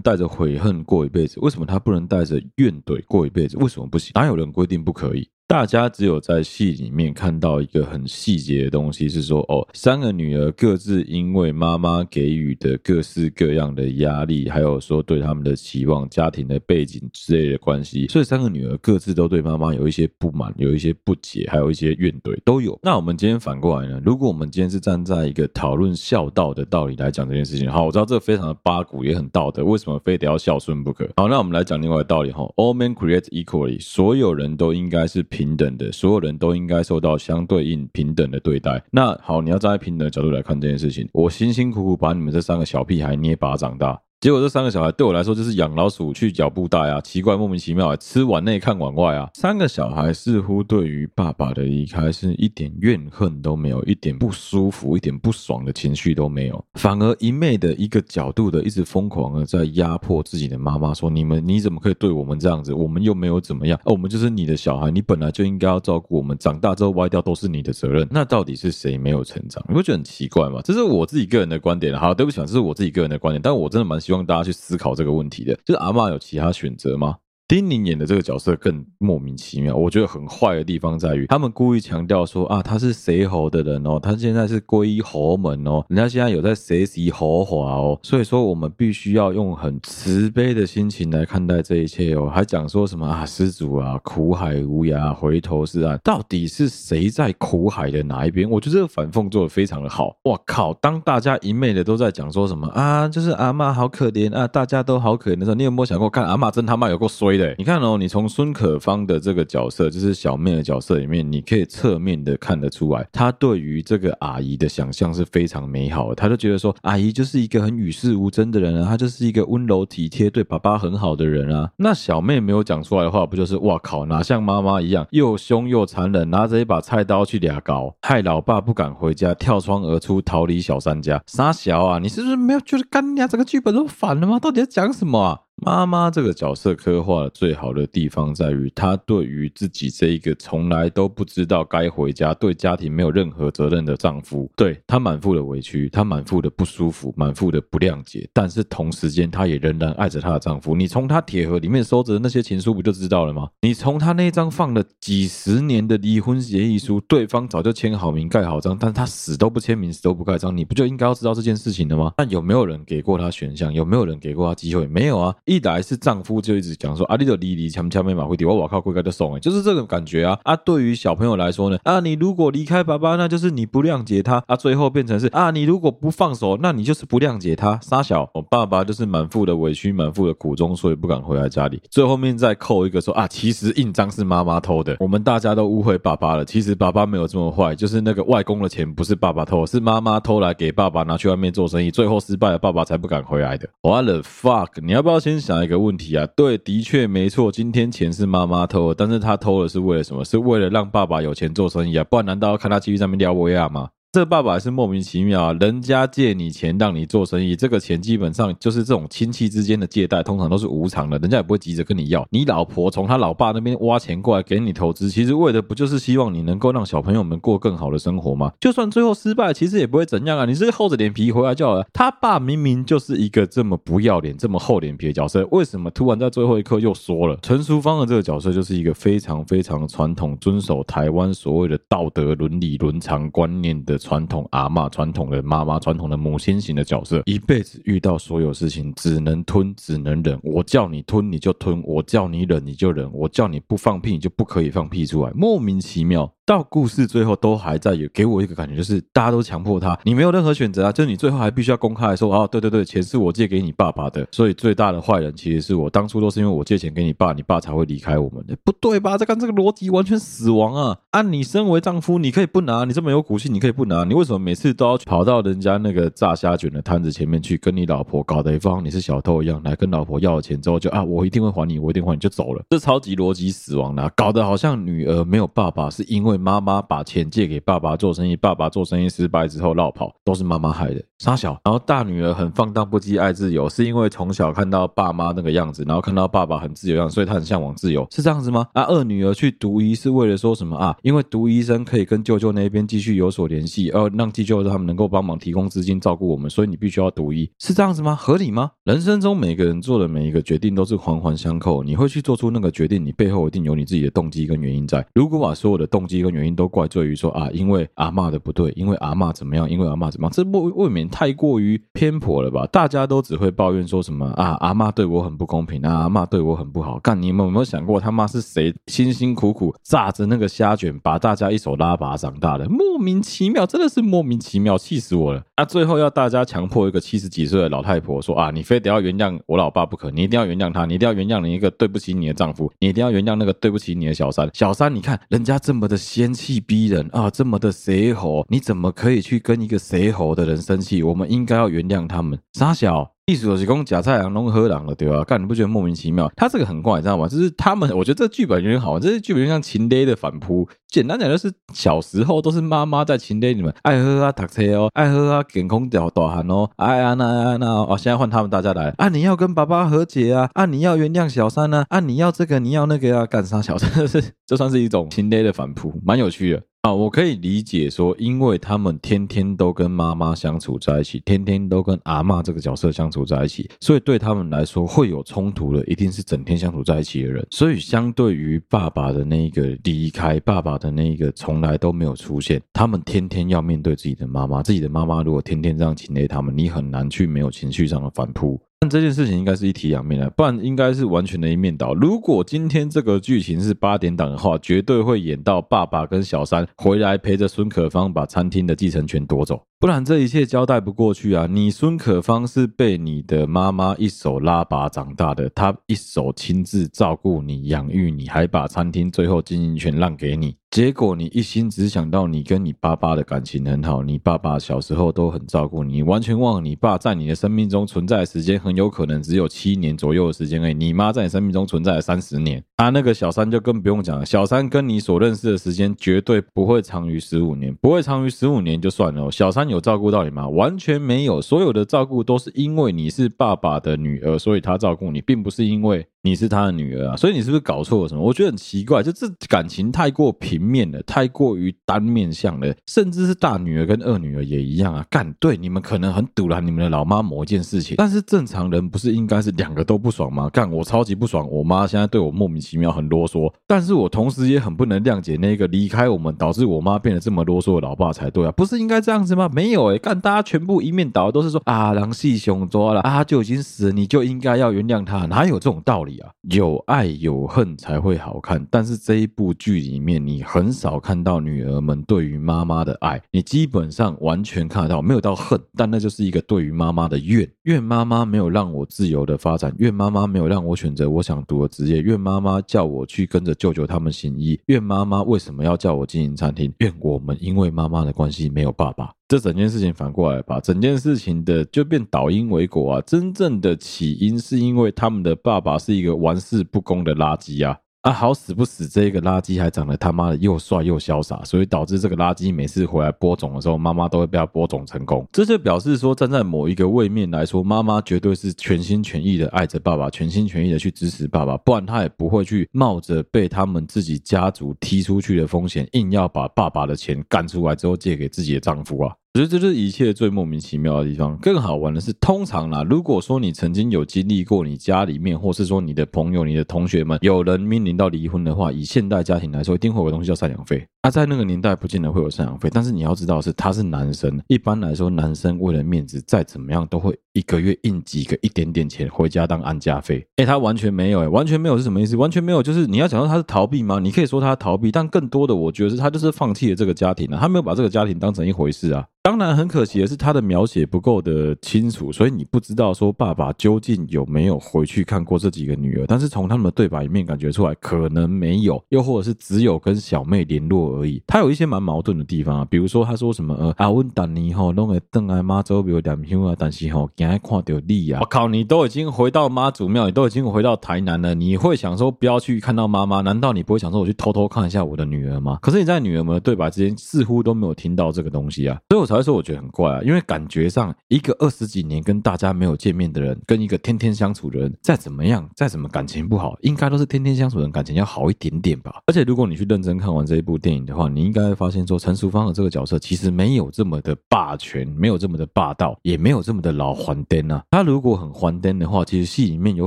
带着悔恨过一辈子？为什么她不能带着怨怼过一辈子？为什么不行？哪有人规定不可以？大家只有在戏里面看到一个很细节的东西，是说哦，三个女儿各自因为妈妈给予的各式各样的压力，还有说对他们的期望、家庭的背景之类的关系，所以三个女儿各自都对妈妈有一些不满、有一些不解，还有一些怨怼都有。那我们今天反过来呢？如果我们今天是站在一个讨论孝道的道理来讲这件事情，好，我知道这非常的八股，也很道德，为什么非得要孝顺不可？好，那我们来讲另外的道理哈，All men create equally，所有人都应该是平。平等的，所有人都应该受到相对应平等的对待。那好，你要站在平等的角度来看这件事情，我辛辛苦苦把你们这三个小屁孩捏巴长大。结果这三个小孩对我来说就是养老鼠去脚布袋啊，奇怪，莫名其妙，吃碗内看碗外啊。三个小孩似乎对于爸爸的离开是一点怨恨都没有，一点不舒服、一点不爽的情绪都没有，反而一昧的一个角度的一直疯狂的在压迫自己的妈妈，说你们你怎么可以对我们这样子？我们又没有怎么样，我们就是你的小孩，你本来就应该要照顾我们，长大之后歪掉都是你的责任。那到底是谁没有成长？你不觉得很奇怪吗？这是我自己个人的观点。好，对不起啊，这是我自己个人的观点，但我真的蛮喜。希望大家去思考这个问题的，就是阿嬷有其他选择吗？丁宁演的这个角色更莫名其妙，我觉得很坏的地方在于，他们故意强调说啊，他是谁侯的人哦，他现在是归依侯门哦，人家现在有在学习侯华哦，所以说我们必须要用很慈悲的心情来看待这一切哦，还讲说什么啊，施主啊，苦海无涯，回头是岸，到底是谁在苦海的哪一边？我觉得这个反讽做的非常的好，哇靠！当大家一昧的都在讲说什么啊，就是阿妈好可怜啊，大家都好可怜的时候，你有没有想过，看阿妈真他妈有够衰的？对，你看哦，你从孙可芳的这个角色，就是小妹的角色里面，你可以侧面的看得出来，她对于这个阿姨的想象是非常美好的。她就觉得说，阿姨就是一个很与世无争的人啊，她就是一个温柔体贴、对爸爸很好的人啊。那小妹没有讲出来的话，不就是哇靠，哪像妈妈一样又凶又残忍，拿着一把菜刀去俩搞，害老爸不敢回家，跳窗而出逃离小三家。傻小啊，你是不是没有觉得干娘？整个剧本都反了吗？到底在讲什么啊？妈妈这个角色刻画的最好的地方在于，她对于自己这一个从来都不知道该回家、对家庭没有任何责任的丈夫，对她满腹的委屈，她满腹的不舒服，满腹的不谅解，但是同时间，她也仍然爱着她的丈夫。你从她铁盒里面收着的那些情书，不就知道了吗？你从她那张放了几十年的离婚协议书，对方早就签好名、盖好章，但是她死都不签名、死都不盖章，你不就应该要知道这件事情了吗？但有没有人给过她选项？有没有人给过她机会？没有啊。一来是丈夫就一直讲说啊，你就离离强强没马会丢，我我靠，归该就送哎，就是这种感觉啊啊！对于小朋友来说呢，啊，你如果离开爸爸，那就是你不谅解他啊，最后变成是啊，你如果不放手，那你就是不谅解他。杀小，我爸爸就是满腹的委屈，满腹的苦衷，所以不敢回来家里。最后面再扣一个说啊，其实印章是妈妈偷的，我们大家都误会爸爸了。其实爸爸没有这么坏，就是那个外公的钱不是爸爸偷，是妈妈偷来给爸爸拿去外面做生意，最后失败了，爸爸才不敢回来的。What the fuck！你要不要先想一个问题啊？对，的确没错，今天钱是妈妈偷的，但是他偷的是为了什么？是为了让爸爸有钱做生意啊？不然难道要看他继续在那边撩我呀吗？这爸爸还是莫名其妙啊！人家借你钱让你做生意，这个钱基本上就是这种亲戚之间的借贷，通常都是无偿的，人家也不会急着跟你要。你老婆从他老爸那边挖钱过来给你投资，其实为的不就是希望你能够让小朋友们过更好的生活吗？就算最后失败，其实也不会怎样啊！你是厚着脸皮回来就好了。他爸明明就是一个这么不要脸、这么厚脸皮的角色，为什么突然在最后一刻又说了？陈淑芳的这个角色就是一个非常非常传统、遵守台湾所谓的道德伦理伦常观念的。传统阿嬷、传统的妈妈、传统的母亲型的角色，一辈子遇到所有事情只能吞，只能忍。我叫你吞你就吞，我叫你忍你就忍，我叫你不放屁你就不可以放屁出来，莫名其妙。到故事最后都还在有给我一个感觉，就是大家都强迫他，你没有任何选择啊，就是你最后还必须要公开说，哦，对对对，钱是我借给你爸爸的，所以最大的坏人其实是我，当初都是因为我借钱给你爸，你爸才会离开我们的，不对吧？这看这个逻辑完全死亡啊！按你身为丈夫，你可以不拿，你这么有骨气，你可以不拿，你为什么每次都要跑到人家那个炸虾卷的摊子前面去跟你老婆搞得一方你是小偷一样，来跟老婆要了钱之后就啊，我一定会还你，我一定还你就走了，这超级逻辑死亡的啊，搞得好像女儿没有爸爸是因为妈妈把钱借给爸爸做生意，爸爸做生意失败之后落跑，都是妈妈害的。傻小，然后大女儿很放荡不羁，爱自由，是因为从小看到爸妈那个样子，然后看到爸爸很自由样，所以她很向往自由，是这样子吗？啊，二女儿去读医是为了说什么啊？因为读医生可以跟舅舅那边继续有所联系，而让舅舅他们能够帮忙提供资金照顾我们，所以你必须要读医，是这样子吗？合理吗？人生中每个人做的每一个决定都是环环相扣，你会去做出那个决定，你背后一定有你自己的动机跟原因在。如果把所有的动机一个原因都怪罪于说啊，因为阿嬷的不对，因为阿嬷怎么样，因为阿嬷怎么样，这未未免太过于偏颇了吧？大家都只会抱怨说什么啊，阿嬷对我很不公平啊，阿嬷对我很不好。干，你们有没有想过他妈是谁辛辛苦苦炸着那个虾卷，把大家一手拉拔长大的？莫名其妙，真的是莫名其妙，气死我了！啊，最后要大家强迫一个七十几岁的老太婆说啊，你非得要原谅我老爸不可，你一定要原谅他，你一定要原谅你一个对不起你的丈夫，你一定要原谅那个对不起你的小三。小三，你看人家这么的仙气逼人啊，这么的邪猴？你怎么可以去跟一个邪猴的人生气？我们应该要原谅他们。傻小。意思就是讲假菜郎弄喝狼了，对吧？干，你不觉得莫名其妙？他这个很怪，你知道吗？就是他们，我觉得这剧本有点好，这剧本就像秦雷的反扑。简单讲就是小时候都是妈妈在情勒你们，爱喝啊，打车哦，爱喝啊，健康掉大汗哦，哎呀那那那哦，现在换他们大家来啊！你要跟爸爸和解啊！啊，你要原谅小三呢？啊，你要这个，你要那个啊，干啥小三？是，这算是一种情勒的反扑，蛮有趣的。啊，我可以理解说，因为他们天天都跟妈妈相处在一起，天天都跟阿嬷这个角色相处在一起，所以对他们来说会有冲突的，一定是整天相处在一起的人。所以相对于爸爸的那一个离开，爸爸的那一个从来都没有出现，他们天天要面对自己的妈妈，自己的妈妈如果天天这样侵略他们，你很难去没有情绪上的反扑。但这件事情应该是一体两面的，不然应该是完全的一面倒。如果今天这个剧情是八点档的话，绝对会演到爸爸跟小三回来陪着孙可芳把餐厅的继承权夺走，不然这一切交代不过去啊！你孙可芳是被你的妈妈一手拉拔长大的，她一手亲自照顾你、养育你，还把餐厅最后经营权让给你。结果你一心只想到你跟你爸爸的感情很好，你爸爸小时候都很照顾你，完全忘了你爸在你的生命中存在的时间很有可能只有七年左右的时间而已。你妈在你生命中存在了三十年，啊，那个小三就更不用讲了，小三跟你所认识的时间绝对不会长于十五年，不会长于十五年就算了。小三有照顾到你吗？完全没有，所有的照顾都是因为你是爸爸的女儿，所以他照顾你，并不是因为你是他的女儿啊，所以你是不是搞错了什么？我觉得很奇怪，就这感情太过平面了，太过于单面向了，甚至是大女儿跟二女儿也一样啊。干，对，你们可能很赌烂你们的老妈某一件事情，但是正常人不是应该是两个都不爽吗？干，我超级不爽，我妈现在对我莫名其妙很啰嗦，但是我同时也很不能谅解那个离开我们导致我妈变得这么啰嗦的老爸才对啊，不是应该这样子吗？没有诶、干，大家全部一面倒都是说啊，狼系熊抓了啊，就已经死了，你就应该要原谅他，哪有这种道理有爱有恨才会好看，但是这一部剧里面你很少看到女儿们对于妈妈的爱，你基本上完全看得到，没有到恨，但那就是一个对于妈妈的怨，怨妈妈没有让我自由的发展，怨妈妈没有让我选择我想读的职业，怨妈妈叫我去跟着舅舅他们行医，怨妈妈为什么要叫我经营餐厅，怨我们因为妈妈的关系没有爸爸。这整件事情反过来吧，整件事情的就变倒因为果啊！真正的起因是因为他们的爸爸是一个玩世不恭的垃圾啊！啊，好死不死，这个垃圾还长得他妈的又帅又潇洒，所以导致这个垃圾每次回来播种的时候，妈妈都会被他播种成功。这就表示说，站在某一个位面来说，妈妈绝对是全心全意的爱着爸爸，全心全意的去支持爸爸，不然她也不会去冒着被他们自己家族踢出去的风险，硬要把爸爸的钱干出来之后借给自己的丈夫啊！我觉得这就是一切最莫名其妙的地方。更好玩的是，通常啦，如果说你曾经有经历过，你家里面，或是说你的朋友、你的同学们有人面临到离婚的话，以现代家庭来说，一定会有个东西叫赡养费。他、在那个年代不见得会有赡养费，但是你要知道是，他是男生。一般来说，男生为了面子，再怎么样都会一个月印几个一点点钱回家当安家费。哎，他完全没有，哎，完全没有是什么意思？完全没有，就是你要讲说他是逃避吗？你可以说他逃避，但更多的我觉得是他就是放弃了这个家庭了、啊，他没有把这个家庭当成一回事啊。当然，很可惜的是他的描写不够的清楚，所以你不知道说爸爸究竟有没有回去看过这几个女儿。但是从他们的对白里面感觉出来，可能没有，又或者是只有跟小妹联络。而已，他有一些蛮矛盾的地方啊，比如说他说什么呃，阿温达尼吼弄个邓来妈祖庙点香啊，但是吼你还看到你啊，我靠，你都已经回到妈祖庙，你都已经回到台南了，你会想说不要去看到妈妈？难道你不会想说我去偷偷看一下我的女儿吗？可是你在女儿们的对白之间似乎都没有听到这个东西啊，所以我才会说我觉得很怪啊，因为感觉上一个二十几年跟大家没有见面的人，跟一个天天相处的人，再怎么样，再怎么感情不好，应该都是天天相处的人感情要好一点点吧。而且如果你去认真看完这一部电影。的话，你应该会发现说，陈淑芳的这个角色其实没有这么的霸权，没有这么的霸道，也没有这么的老还颠啊。他如果很还颠的话，其实戏里面有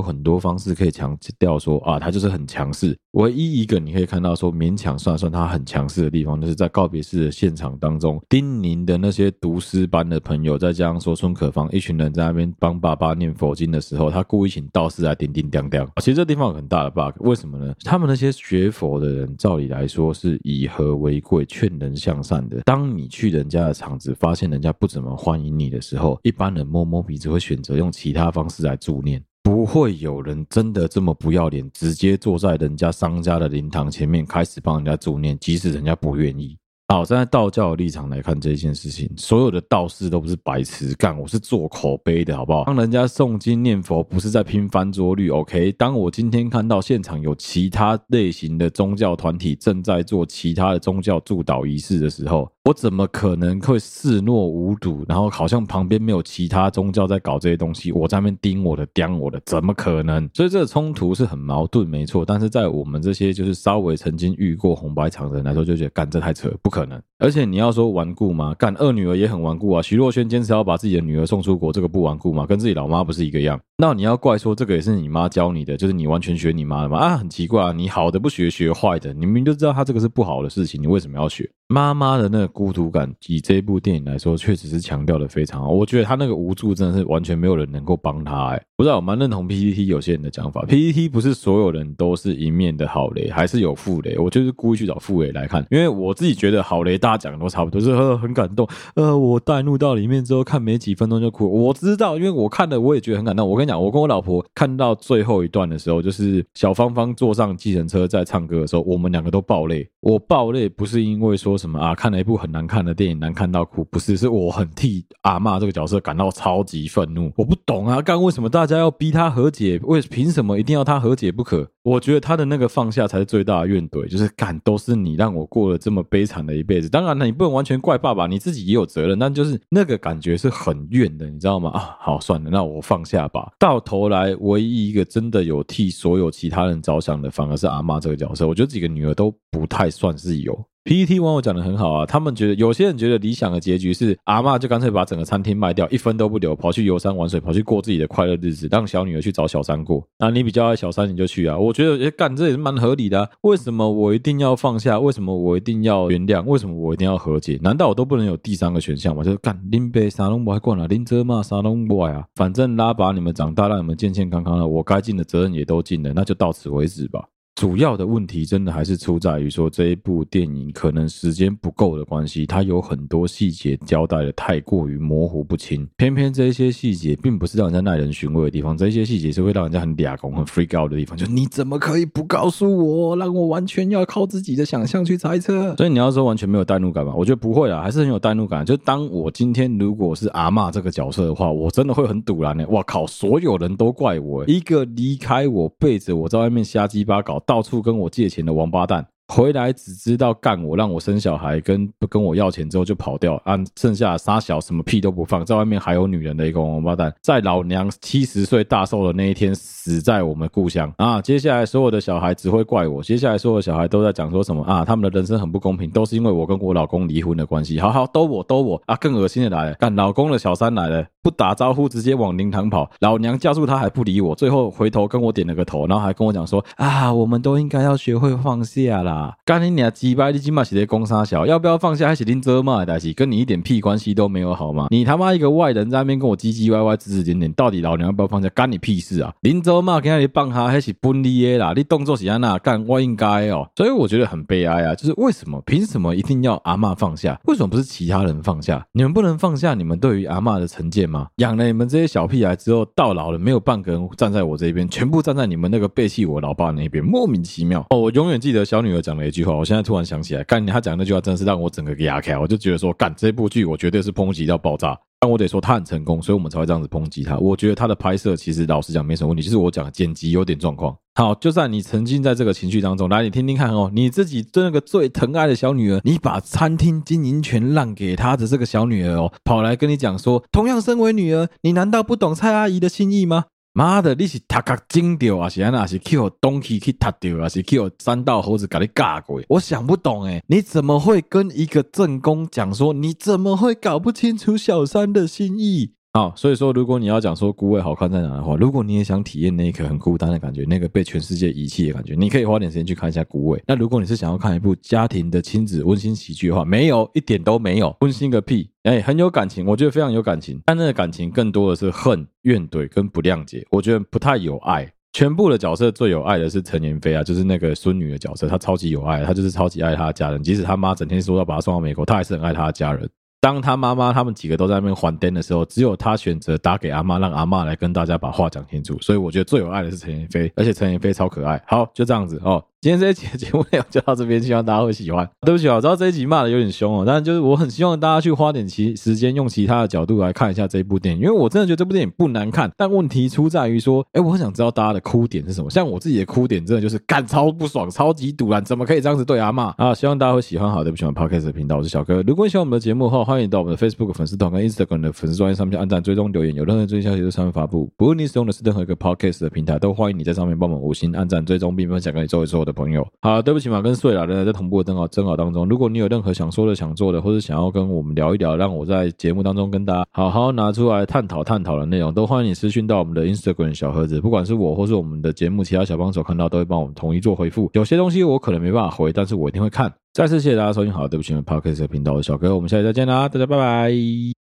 很多方式可以强调说啊，他就是很强势。唯一一个你可以看到说勉强算算他很强势的地方，就是在告别式的现场当中，丁宁的那些读诗班的朋友，再加上说孙可芳一群人在那边帮爸爸念佛经的时候，他故意请道士来叮叮当当。其实这地方有很大的 bug，为什么呢？他们那些学佛的人，照理来说是以和为贵，劝人向善的。当你去人家的场子，发现人家不怎么欢迎你的时候，一般人摸摸鼻只会选择用其他方式来助念，不会有人真的这么不要脸，直接坐在人家商家的灵堂前面开始帮人家助念，即使人家不愿意。好，站在道教的立场来看这件事情，所有的道士都不是白痴干，我是做口碑的，好不好？当人家诵经念佛，不是在拼翻桌率，OK？当我今天看到现场有其他类型的宗教团体正在做其他的宗教祝祷仪式的时候，我怎么可能会视若无睹？然后好像旁边没有其他宗教在搞这些东西，我在那边盯我的、盯我的，怎么可能？所以这个冲突是很矛盾，没错。但是在我们这些就是稍微曾经遇过红白场的人来说，就觉得干这太扯，不可能。而且你要说顽固吗？干二女儿也很顽固啊。徐若瑄坚持要把自己的女儿送出国，这个不顽固吗？跟自己老妈不是一个样？那你要怪说这个也是你妈教你的，就是你完全学你妈的吗？啊，很奇怪啊，你好的不学，学坏的。你明明就知道他这个是不好的事情，你为什么要学？妈妈的那个孤独感，以这部电影来说，确实是强调的非常好。我觉得他那个无助真的是完全没有人能够帮他。哎，不知道我蛮认同 PPT 有些人的讲法，PPT 不是所有人都是一面的好雷，还是有负雷。我就是故意去找负雷来看，因为我自己觉得好雷大家讲的都差不多，是很感动。呃，我带入到里面之后，看没几分钟就哭。我知道，因为我看的，我也觉得很感动。我跟讲，我跟我老婆看到最后一段的时候，就是小芳芳坐上计程车在唱歌的时候，我们两个都爆泪。我爆泪不是因为说什么啊，看了一部。很难看的电影，难看到哭，不是，是我很替阿嬷这个角色感到超级愤怒。我不懂啊，刚为什么大家要逼他和解？为凭什么一定要他和解不可？我觉得他的那个放下才是最大的怨怼，就是感都是你让我过了这么悲惨的一辈子。当然了，你不能完全怪爸爸，你自己也有责任，但就是那个感觉是很怨的，你知道吗？啊，好，算了，那我放下吧。到头来，唯一一个真的有替所有其他人着想的，反而是阿妈这个角色。我觉得几个女儿都不太算是有。PTT 网友讲的很好啊，他们觉得有些人觉得理想的结局是阿嬷就干脆把整个餐厅卖掉，一分都不留，跑去游山玩水，跑去过自己的快乐日子，让小女儿去找小三过。那你比较爱小三，你就去啊。我觉得，诶，干这也是蛮合理的啊。为什么我一定要放下？为什么我一定要原谅？为什么我一定要和解？难道我都不能有第三个选项吗？就是干林北沙龙不还惯了，林泽嘛沙龙不啊。反正拉拔你们长大，让你们健健康康的，我该尽的责任也都尽了，那就到此为止吧。主要的问题真的还是出在于说，这一部电影可能时间不够的关系，它有很多细节交代的太过于模糊不清。偏偏这些细节并不是让人家耐人寻味的地方，这些细节是会让人家很抓狂、很 freak out 的地方。就你怎么可以不告诉我，让我完全要靠自己的想象去猜测？所以你要说完全没有代入感吗？我觉得不会啊，还是很有代入感。就当我今天如果是阿嬷这个角色的话，我真的会很堵然的。哇靠，所有人都怪我，一个离开我背着我在外面瞎鸡巴搞。到处跟我借钱的王八蛋。回来只知道干我，让我生小孩，跟不跟我要钱之后就跑掉，按剩下杀小什么屁都不放，在外面还有女人的一个王八蛋，在老娘七十岁大寿的那一天死在我们故乡啊！接下来所有的小孩只会怪我，接下来所有的小孩都在讲说什么啊？他们的人生很不公平，都是因为我跟我老公离婚的关系。好好都我都我啊！更恶心的来了，干老公的小三来了，不打招呼直接往灵堂跑，老娘叫住他还不理我，最后回头跟我点了个头，然后还跟我讲说啊，我们都应该要学会放下啦。干你娘鸡巴！你今嘛是在攻杀小，要不要放下？还是恁做嘛的代志，跟你一点屁关系都没有，好吗？你他妈一个外人在那边跟我唧唧歪歪、指指点点，到底老娘要不要放下？干你屁事啊！恁做嘛跟你放下，还是不离的啦？你动作是安那干？我应该哦，所以我觉得很悲哀啊！就是为什么？凭什么一定要阿嬷放下？为什么不是其他人放下？你们不能放下你们对于阿嬷的成见吗？养了你们这些小屁孩之后，到老了没有半个人站在我这边，全部站在你们那个背弃我老爸那边，莫名其妙哦！我永远记得小女儿讲了一句话。我现在突然想起来，干她讲那句话真的是让我整个给压开，我就觉得说，干这部剧我绝对是抨击到爆炸。但我得说他很成功，所以我们才会这样子抨击他。我觉得他的拍摄其实老实讲没什么问题，就是我讲剪辑有点状况。好，就算你沉浸在这个情绪当中，来你听听看哦，你自己对那个最疼爱的小女儿，你把餐厅经营权让给她的这个小女儿哦，跑来跟你讲说，同样身为女儿，你难道不懂蔡阿姨的心意吗？妈的，你是踏卡惊掉啊？是安那？是去东西去踏掉啊？是去三道猴子给你嘎过？我想不懂哎，你怎么会跟一个正宫讲说？你怎么会搞不清楚小三的心意？好，所以说，如果你要讲说孤味好看在哪的话，如果你也想体验那一刻很孤单的感觉，那个被全世界遗弃的感觉，你可以花点时间去看一下孤味。那如果你是想要看一部家庭的亲子温馨喜剧的话，没有一点都没有温馨个屁！哎，很有感情，我觉得非常有感情，但那个感情更多的是恨、怨怼跟不谅解，我觉得不太有爱。全部的角色最有爱的是陈妍霏啊，就是那个孙女的角色，她超级有爱，她就是超级爱她的家人，即使她妈整天说要把她送到美国，她还是很爱她的家人。当他妈妈他们几个都在那边还电的时候，只有他选择打给阿妈，让阿妈来跟大家把话讲清楚。所以我觉得最有爱的是陈妍霏，而且陈妍霏超可爱。好，就这样子哦。今天这一集的节目内容就到这边，希望大家会喜欢。对不起啊，我知道这一集骂的有点凶哦，但就是我很希望大家去花点其时间，用其他的角度来看一下这一部电影，因为我真的觉得这部电影不难看，但问题出在于说，哎，我很想知道大家的哭点是什么。像我自己的哭点，真的就是感超不爽，超级堵烂，怎么可以这样子对阿嬷啊？希望大家会喜欢。好，对不起，我 Podcast 的频道，我是小哥。如果你喜欢我们的节目的话，欢迎到我们的 Facebook 粉丝团跟 Instagram 的粉丝专页上面去按赞、追踪、留言，有任何最新消息都上面发布。不论你使用的是任何一个 Podcast 的平台，都欢迎你在上面帮我们五星按赞、追踪并分享给你周围所有的朋友。好，对。不起嘛，跟睡了，仍然在同步的征稿征稿当中。如果你有任何想说的、想做的，或者想要跟我们聊一聊，让我在节目当中跟大家好好拿出来探讨探讨的内容，都欢迎你私讯到我们的 Instagram 小盒子。不管是我或是我们的节目其他小帮手看到，都会帮我们统一做回复。有些东西我可能没办法回，但是我一定会看。再次谢谢大家收听，好，对不起，Podcast 频道的小哥，我们下期再见啦，大家拜拜。